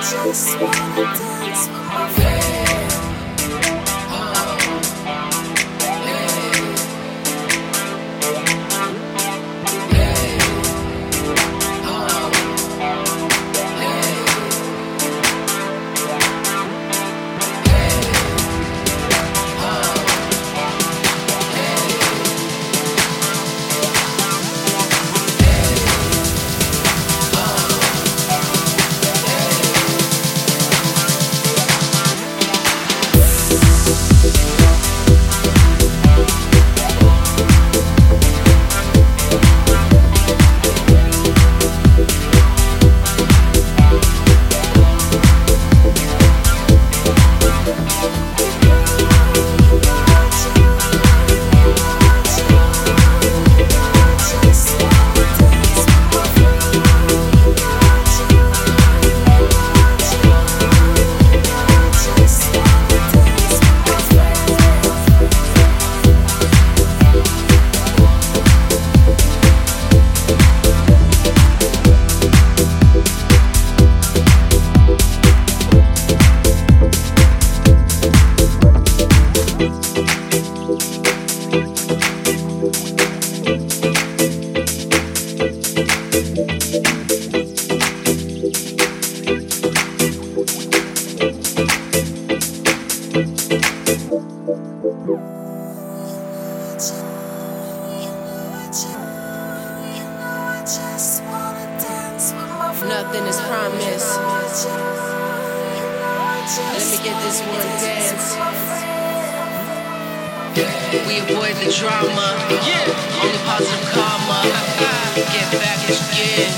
just wanna dance. Nothing is promised. Let me get this one dance. We avoid the drama. Only positive karma. Get back again.